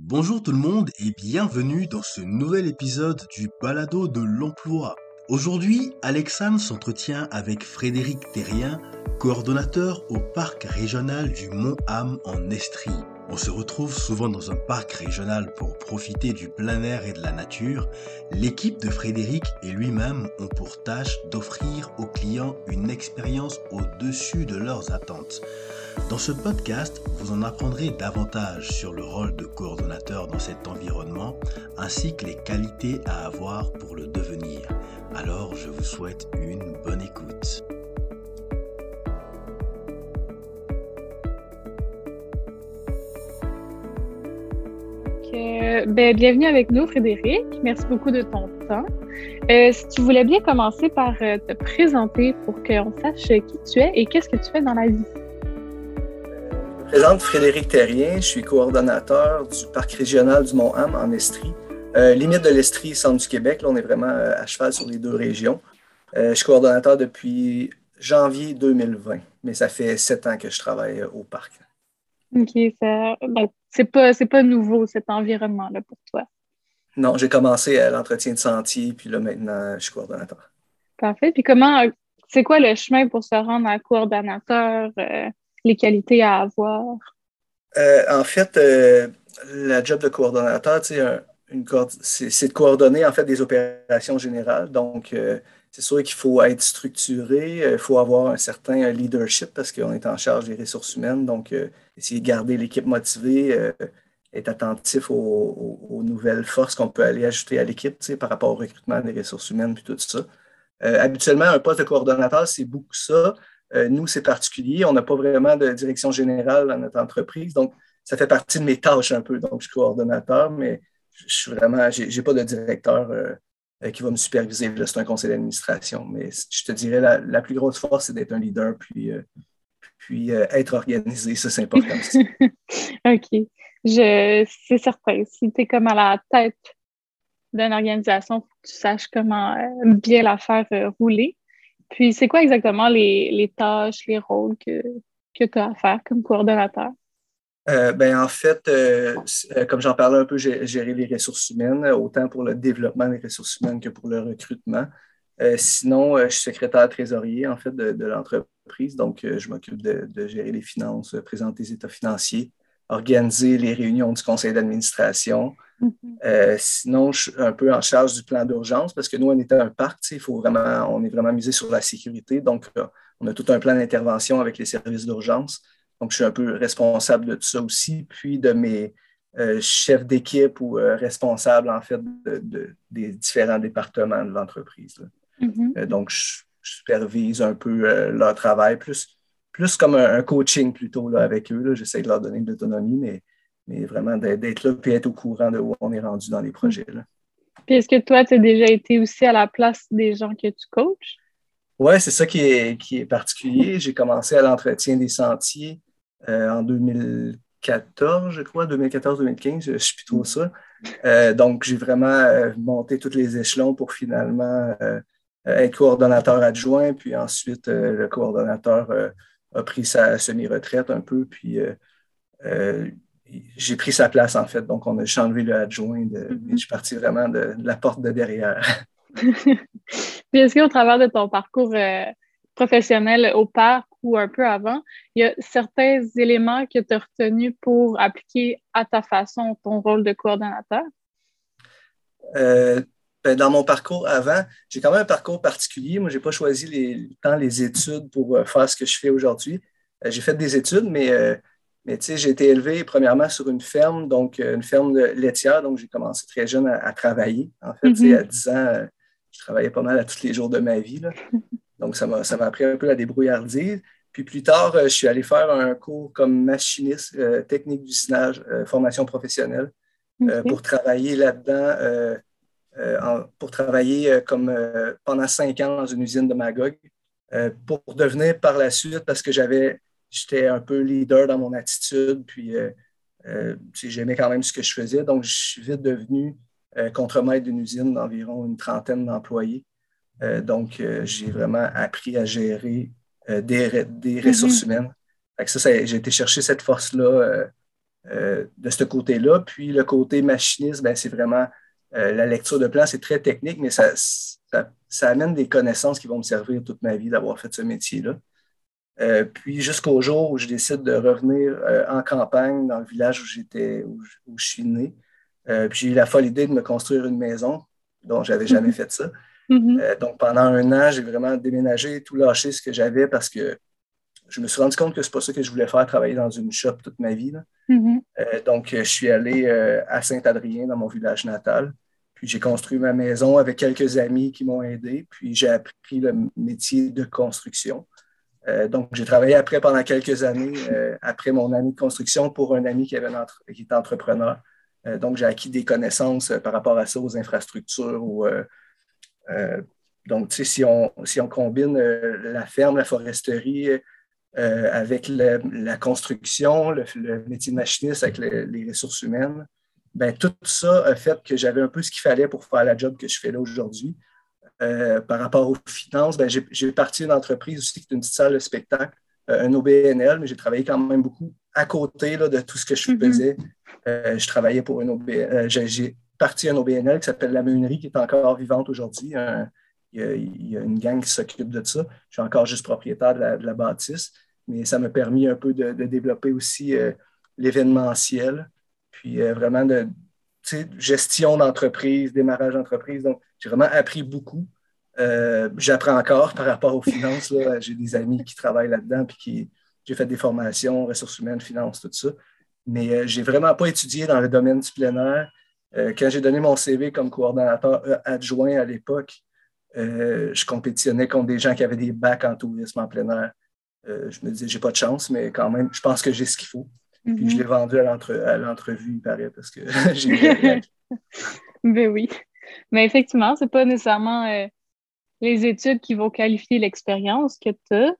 Bonjour tout le monde et bienvenue dans ce nouvel épisode du Balado de l'emploi. Aujourd'hui, Alexandre s'entretient avec Frédéric Terrien, coordonnateur au parc régional du Mont-Ham en Estrie. On se retrouve souvent dans un parc régional pour profiter du plein air et de la nature. L'équipe de Frédéric et lui-même ont pour tâche d'offrir aux clients une expérience au-dessus de leurs attentes. Dans ce podcast, vous en apprendrez davantage sur le rôle de coordonnateur dans cet environnement, ainsi que les qualités à avoir pour le devenir. Alors, je vous souhaite une bonne écoute. ben, bienvenue avec nous, Frédéric. Merci beaucoup de ton temps. Euh, si tu voulais bien commencer par euh, te présenter pour qu'on sache qui tu es et qu'est-ce que tu fais dans la vie. Je me présente Frédéric Terrien. Je suis coordonnateur du parc régional du Mont-Ham en Estrie. Euh, limite de l'Estrie, centre du Québec. Là, on est vraiment à cheval sur les deux régions. je suis coordonnateur depuis janvier 2020, mais ça fait sept ans que je travaille au parc. OK, ça, ben, c'est pas, pas nouveau cet environnement-là pour toi. Non, j'ai commencé à l'entretien de sentier, puis là maintenant, je suis coordonnateur. Parfait. Puis comment, c'est quoi le chemin pour se rendre à coordonnateur, euh, qualités à avoir? Euh, en fait, euh, la job de coordonnateur, c'est de coordonner en fait des opérations générales. Donc, c'est sûr qu'il faut être structuré, il faut avoir un certain leadership parce qu'on est en charge des ressources humaines. Donc, essayer de garder l'équipe motivée, euh, être attentif aux, nouvelles forces qu'on peut aller ajouter à l'équipe par rapport au recrutement des ressources humaines et tout ça. Euh, habituellement, un poste de coordonnateur, c'est beaucoup ça. Euh, nous, c'est particulier. On n'a pas vraiment de direction générale dans notre entreprise. Donc, ça fait partie de mes tâches un peu. Donc, je suis coordonnateur, mais je suis vraiment, je n'ai pas de directeur qui va me superviser. C'est un conseil d'administration. Mais je te dirais, la, la plus grosse force, c'est d'être un leader, puis puis euh, être organisé, ça, c'est important. OK. c'est certain. Si tu es comme à la tête d'une organisation, que tu saches comment euh, bien la faire euh, rouler. Puis, c'est quoi exactement les, tâches, les rôles que, que tu as à faire comme coordonnateur? ben, en fait, comme j'en parlais un peu, gérer les ressources humaines, autant pour le développement des ressources humaines que pour le recrutement. sinon, je suis secrétaire trésorier, en fait, de l'entreprise donc, euh, je m'occupe de, gérer les finances, euh, présenter les états financiers, organiser les réunions du conseil d'administration. Mm-hmm. Euh, sinon, je suis un peu en charge du plan d'urgence parce que nous, on est un parc, il faut vraiment, on est vraiment misé sur la sécurité. Donc, on a tout un plan d'intervention avec les services d'urgence. Donc, je suis un peu responsable de tout ça aussi, puis de mes chefs d'équipe ou responsables, en fait, des différents départements de l'entreprise. Mm-hmm. donc, je supervise un peu euh, leur travail, plus, plus comme un, coaching plutôt là, avec eux. J'essaie de leur donner de l'autonomie, mais, mais vraiment d'être là et être au courant de où on est rendu dans les projets. Puis est-ce que toi, tu as déjà été aussi à la place des gens que tu coaches? Oui, c'est ça qui est, qui est particulier. J'ai commencé à l'entretien des sentiers euh, en 2014, je crois, 2014-2015, je suis plus trop ça. Euh, donc, j'ai vraiment monté tous les échelons pour finalement euh, être coordonnateur adjoint, puis ensuite euh, le coordonnateur euh, a pris sa semi-retraite un peu, puis j'ai pris sa place en fait. Donc on a changé le adjoint, de, mm-hmm. je suis parti vraiment de, la porte de derrière. puis est-ce qu'au travers de ton parcours professionnel au parc ou un peu avant, il y a certains éléments que tu as retenus pour appliquer à ta façon ton rôle de coordonnateur? Dans mon parcours avant, j'ai quand même un parcours particulier. Moi, je n'ai pas choisi les, tant les études pour euh, faire ce que je fais aujourd'hui. Euh, j'ai fait des études, mais, euh, mais j'ai été élevé premièrement sur une ferme, donc une ferme de laitière. Donc, j'ai commencé très jeune à, travailler. En fait, mm-hmm. à 10 ans, je travaillais pas mal à tous les jours de ma vie. Donc, ça m'a appris un peu la débrouillardise. Puis plus tard, je suis allé faire un cours comme machiniste, technique d'usinage, formation professionnelle, pour travailler là-dedans euh, pour travailler euh, comme euh, pendant cinq ans dans une usine de Magog, pour devenir par la suite, parce que j'avais, j'étais un peu leader dans mon attitude, puis j'aimais quand même ce que je faisais, donc je suis vite devenu contremaître d'une usine d'environ une trentaine d'employés. donc, j'ai vraiment appris à gérer des, des, mm-hmm. ressources humaines. ça, j'ai été chercher cette force-là de ce côté-là. Puis le côté machiniste, ben, c'est vraiment la lecture de plans, c'est très technique, mais ça, ça, amène des connaissances qui vont me servir toute ma vie d'avoir fait ce métier-là. puis jusqu'au jour où je décide de revenir en campagne, dans le village où j'étais, où, je suis né. puis j'ai eu la folle idée de me construire une maison, dont j'avais jamais mm-hmm. fait ça. Euh, donc, pendant un an, j'ai vraiment déménagé, tout lâché ce que j'avais parce que je me suis rendu compte que c'est pas ça que je voulais faire, travailler dans une shop toute ma vie. Mm-hmm. Euh, donc, je suis allé euh, à Saint-Adrien, dans mon village natal. Puis, j'ai construit ma maison avec quelques amis qui m'ont aidé. Puis, j'ai appris le métier de construction. donc, j'ai travaillé après pendant quelques années, après mon ami de construction, pour un ami qui, avait qui était entrepreneur. donc, j'ai acquis des connaissances par rapport à ça, aux infrastructures, ou euh, donc, si on, si on combine euh, la ferme, la foresterie euh, avec la construction, le, métier de machiniste avec les ressources humaines, ben, tout ça a fait que j'avais un peu ce qu'il fallait pour faire la job que je fais là aujourd'hui. par rapport aux finances, ben, j'ai parti d'une entreprise aussi qui est une petite salle de spectacle, un OBNL, mais j'ai travaillé quand même beaucoup à côté de tout ce que je mm-hmm. faisais. je travaillais pour un OBNL. j'ai partie un OBNL qui s'appelle La Meunerie, qui est encore vivante aujourd'hui. Il, y a une gang qui s'occupe de ça. Je suis encore juste propriétaire de la, bâtisse, mais ça m'a permis un peu de, développer aussi euh, l'événementiel, puis euh, vraiment de gestion d'entreprise, démarrage d'entreprise. Donc, j'ai vraiment appris beaucoup. Euh, j'apprends encore par rapport aux finances. J'ai des amis qui travaillent là-dedans, puis qui, j'ai fait des formations, ressources humaines, finances, tout ça. Mais je n'ai vraiment pas étudié dans le domaine du plein quand j'ai donné mon CV comme coordonnateur adjoint à l'époque, euh, je compétitionnais contre des gens qui avaient des bacs en tourisme en plein air. je me disais, j'ai pas de chance, mais quand même, je pense que j'ai ce qu'il faut. Puis je mhm. l'ai vendu à l'entrevue, il paraît, parce que j'ai Ben oui. Mais effectivement, c'est pas nécessairement les études qui vont qualifier l'expérience que tu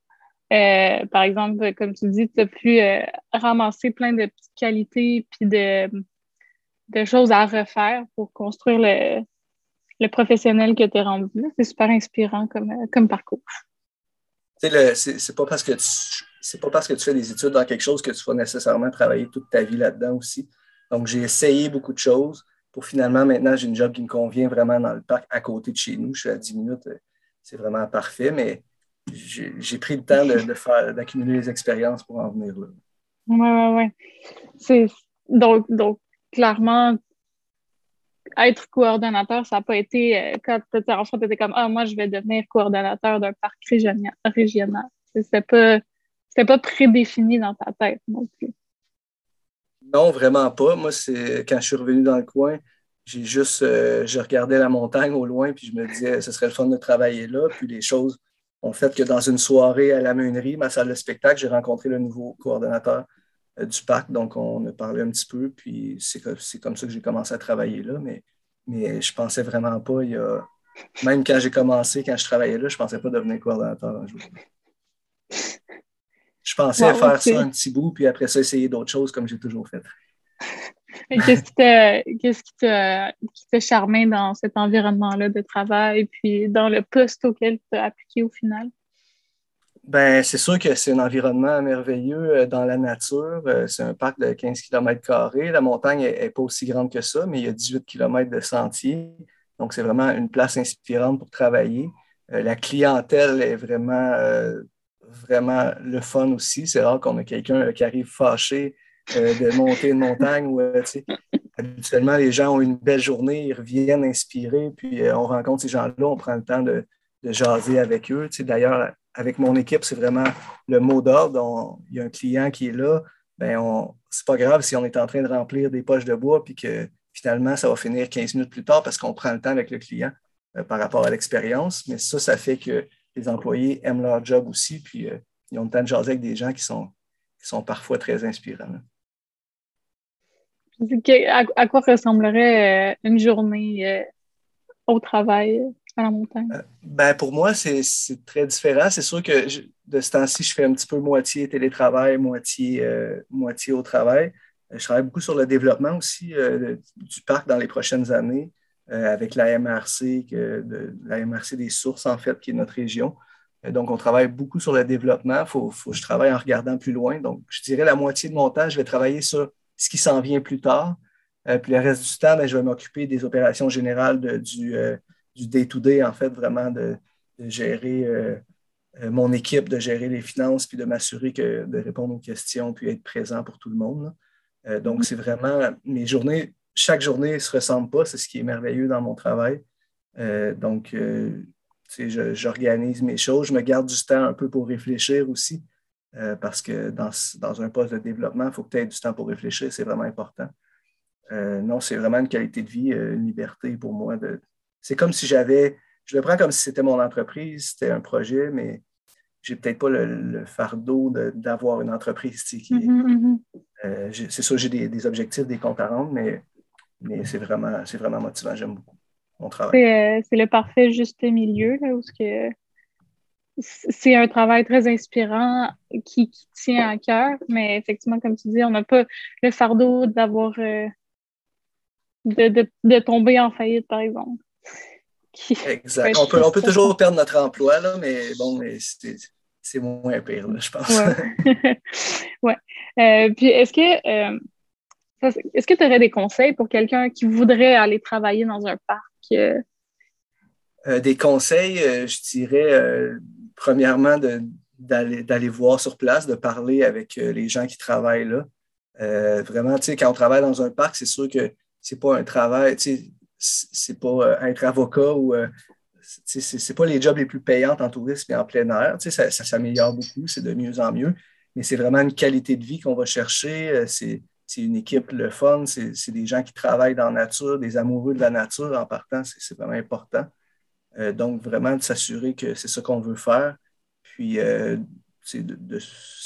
as. par exemple, comme tu dis, tu as pu ramasser plein de petites qualités puis de, de choses à refaire pour construire le, le professionnel que tu es rendu. C'est super inspirant comme, comme parcours. C'est pas parce que tu c'est pas parce que tu fais des études dans quelque chose que tu vas nécessairement travailler toute ta vie là-dedans aussi. Donc, j'ai essayé beaucoup de choses pour finalement, maintenant, j'ai une job qui me convient vraiment dans le parc à côté de chez nous. Je suis à 10 minutes, c'est vraiment parfait, mais j'ai pris le temps de, faire, d'accumuler les expériences pour en venir là. Oui, oui, oui. Donc, donc, clairement, être coordonnateur, ça n'a pas été, euh, quand tu étais enfant, tu étais comme, ah, moi, je vais devenir coordonnateur d'un parc régional. C'était pas, pas prédéfini dans ta tête non plus. Non, vraiment pas. Moi, c'est quand je suis revenu dans le coin, j'ai juste, euh, je regardais la montagne au loin, puis je me disais, ce serait le fun de travailler là. Puis les choses ont fait que dans une soirée à la meunerie, ma salle de spectacle, j'ai rencontré le nouveau coordonnateur du parc. Donc, on a parlé un petit peu, puis c'est comme ça que j'ai commencé à travailler là. Mais, mais je pensais vraiment pas, il y a... même quand j'ai commencé, quand je travaillais là, je pensais pas devenir coordonnateur un jour. Je pensais faire ça un petit bout, puis après ça, essayer d'autres choses comme j'ai toujours fait. Qu'est-ce qui t'a charmé dans cet environnement-là de travail, puis dans le poste auquel tu as appliqué au final? Ben, c'est sûr que c'est un environnement merveilleux euh, dans la nature. Euh, c'est un parc de 15 km. La montagne n'est pas aussi grande que ça, mais il y a 18 km de sentiers. Donc, c'est vraiment une place inspirante pour travailler. Euh, la clientèle est vraiment, vraiment le fun aussi. C'est rare qu'on ait quelqu'un qui arrive fâché de monter une montagne. Où, habituellement, les gens ont une belle journée, ils reviennent inspirés, puis on rencontre ces gens-là, on prend le temps de, de jaser avec eux. D'ailleurs, avec mon équipe, c'est vraiment le mot d'ordre. Il y a un client qui est là, ben c'est pas grave si on est en train de remplir des poches de bois puis que finalement, ça va finir 15 minutes plus tard parce qu'on prend le temps avec le client euh, par rapport à l'expérience. Mais ça, ça fait que les employés aiment leur job aussi, puis euh, ils ont le temps de jaser avec des gens qui sont, qui sont parfois très inspirants. À, quoi ressemblerait euh, une journée au travail? Euh, ben, pour moi, c'est très différent. C'est sûr que de ce temps-ci, je fais un petit peu moitié télétravail, moitié, euh, moitié au travail. Euh, je travaille beaucoup sur le développement aussi du parc dans les prochaines années avec la MRC, de, la MRC des sources, en fait, qui est notre région. Donc, on travaille beaucoup sur le développement. Faut, faut, que je travaille en regardant plus loin. Donc, je dirais la moitié de mon temps, je vais travailler sur ce qui s'en vient plus tard. puis le reste du temps, ben, je vais m'occuper des opérations générales du, du day-to-day, en fait, vraiment de, gérer mon équipe, de gérer les finances, puis de m'assurer que de répondre aux questions, puis être présent pour tout le monde. donc, c'est vraiment mes journées, chaque journée ne se ressemble pas, c'est ce qui est merveilleux dans mon travail. donc, j'organise mes choses, je me garde du temps un peu pour réfléchir aussi, euh, parce que dans, un poste de développement, il faut que tu aies du temps pour réfléchir, c'est vraiment important. Euh, non, c'est vraiment une qualité de vie, euh, une liberté pour moi. C'est comme si j'avais, je le prends comme si c'était mon entreprise, c'était un projet, mais j'ai peut-être pas le, fardeau d'avoir une entreprise. Mm-hmm, mm-hmm. c'est sûr, j'ai des, objectifs, des comptes à rendre, mais, mais c'est vraiment, vraiment motivant, j'aime beaucoup. Euh, c'est le parfait juste milieu, là, où c'est un travail très inspirant qui, tient à cœur, mais effectivement, comme tu dis, on n'a pas le fardeau d'avoir euh, de, tomber en faillite, par exemple. Exact. On peut, on peut toujours perdre notre emploi, là, mais bon, c'est moins pire, je pense. Ouais. Euh, puis est-ce que est-ce que tu aurais des conseils pour quelqu'un qui voudrait aller travailler dans un parc? Euh, des conseils, euh, je dirais, euh, premièrement, d'aller voir sur place, de parler avec les gens qui travaillent là. vraiment, tu sais, quand on travaille dans un parc, c'est sûr que c'est pas un travail, tu sais, c'est pas être avocat ou c'est pas les jobs les plus payants en tourisme et en plein air. Sais, ça, s'améliore beaucoup, c'est de mieux en mieux, mais c'est vraiment une qualité de vie qu'on va chercher. C'est c'est une équipe le fun, c'est des gens qui travaillent dans la nature, des amoureux de la nature en partant, c'est vraiment important. Euh, donc, vraiment de s'assurer que c'est ce qu'on veut faire. Puis, euh, c'est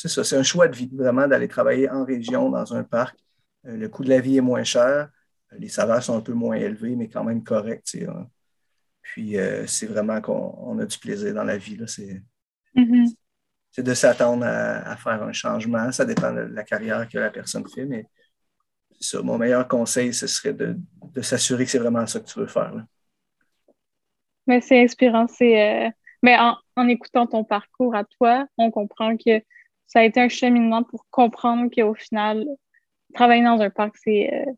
ça, c'est un choix de vie, vraiment d'aller travailler en région, dans un parc. Euh, le coût de la vie est moins cher, les salaires sont un peu moins élevés, mais quand même corrects. Hein. Puis, c'est vraiment qu'on a du plaisir dans la vie. Mm-hmm. C'est de s'attendre à, faire un changement. Ça dépend de la carrière que la personne fait, mais ça. Mon meilleur conseil, ce serait de, s'assurer que c'est vraiment ça que tu veux faire. Mais c'est inspirant. C'est, euh, Mais en, écoutant ton parcours à toi, on comprend que ça a été un cheminement pour comprendre qu'au final, travailler dans un parc, c'est, euh,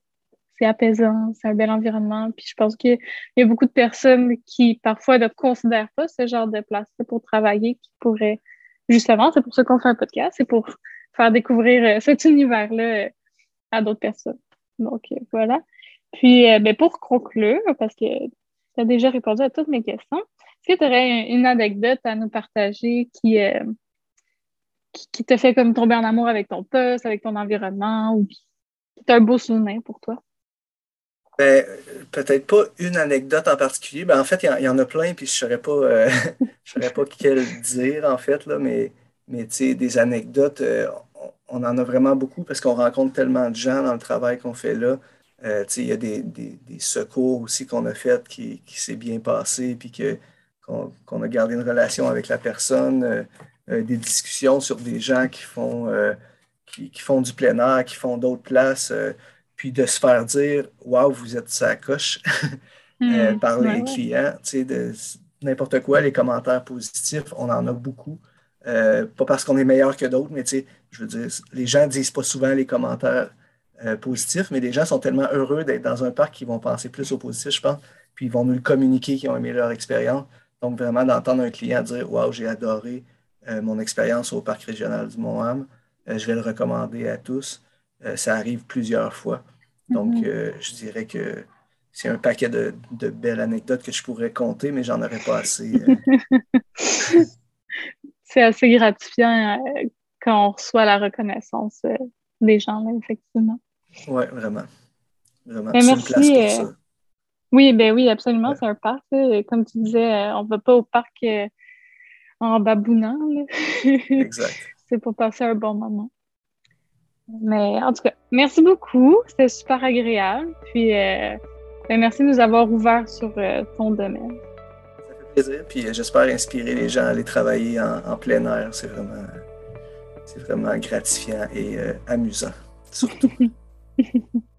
c'est apaisant, c'est un bel environnement. Puis je pense qu'il y a beaucoup de personnes qui parfois ne considèrent pas ce genre de place pour travailler, qui pourraient justement, c'est pour ça qu'on fait un podcast, c'est pour faire découvrir euh, cet univers-là à d'autres personnes. Donc, euh, voilà. Puis, euh, ben, pour conclure, parce que tu as déjà répondu à toutes mes questions, est-ce que tu aurais une anecdote à nous partager qui, euh, qui, te fait comme tomber en amour avec ton poste, avec ton environnement, ou qui est un beau souvenir pour toi? Ben, peut-être pas une anecdote en particulier. Ben, en fait, il y, en a plein, puis je ne saurais pas, saurais pas quelle dire, en fait, là, mais, mais des anecdotes, on en a vraiment beaucoup parce qu'on rencontre tellement de gens dans le travail qu'on fait là. Euh, il y a des, secours aussi qu'on a fait qui, qui s'est bien passé, puis qu'on, a gardé une relation avec la personne, euh, euh, des discussions sur des gens qui font, qui, font du plein air, qui font d'autres places, puis de se faire dire Waouh, vous êtes sa coche hmm. par les clients, de n'importe quoi, les commentaires positifs, on en a beaucoup. pas parce qu'on est meilleur que d'autres, mais je veux dire, les gens ne disent pas souvent les commentaires euh, positifs, mais les gens sont tellement heureux d'être dans un parc qu'ils vont penser plus au positif, je pense, puis ils vont nous le communiquer qu'ils ont aimé leur expérience. Donc, vraiment, d'entendre un client dire Waouh, j'ai adoré euh, mon expérience au parc régional du Mont-Ham, euh, je vais le recommander à tous. Ça arrive plusieurs fois. Donc, mm-hmm. je dirais que c'est un paquet de, de, belles anecdotes que je pourrais compter, mais j'en aurais pas assez. c'est assez gratifiant quand on reçoit la reconnaissance euh, des gens, là, effectivement. Oui, vraiment. Vraiment. Merci. Euh, oui, ben oui, absolument, c'est un parc. Comme tu disais, euh, on ne va pas au parc en babounant. exact. c'est pour passer un bon moment. Mais en tout cas, merci beaucoup. C'était super agréable. Puis, ben, merci de nous avoir ouvert sur ton domaine. Ça fait plaisir. Puis, j'espère inspirer les gens à aller travailler en plein air. C'est vraiment c'est vraiment gratifiant et euh, amusant, surtout.